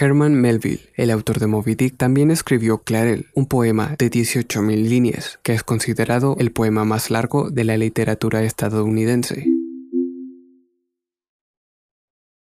Herman Melville, el autor de Moby Dick, también escribió Clarel, un poema de 18.000 líneas, que es considerado el poema más largo de la literatura estadounidense.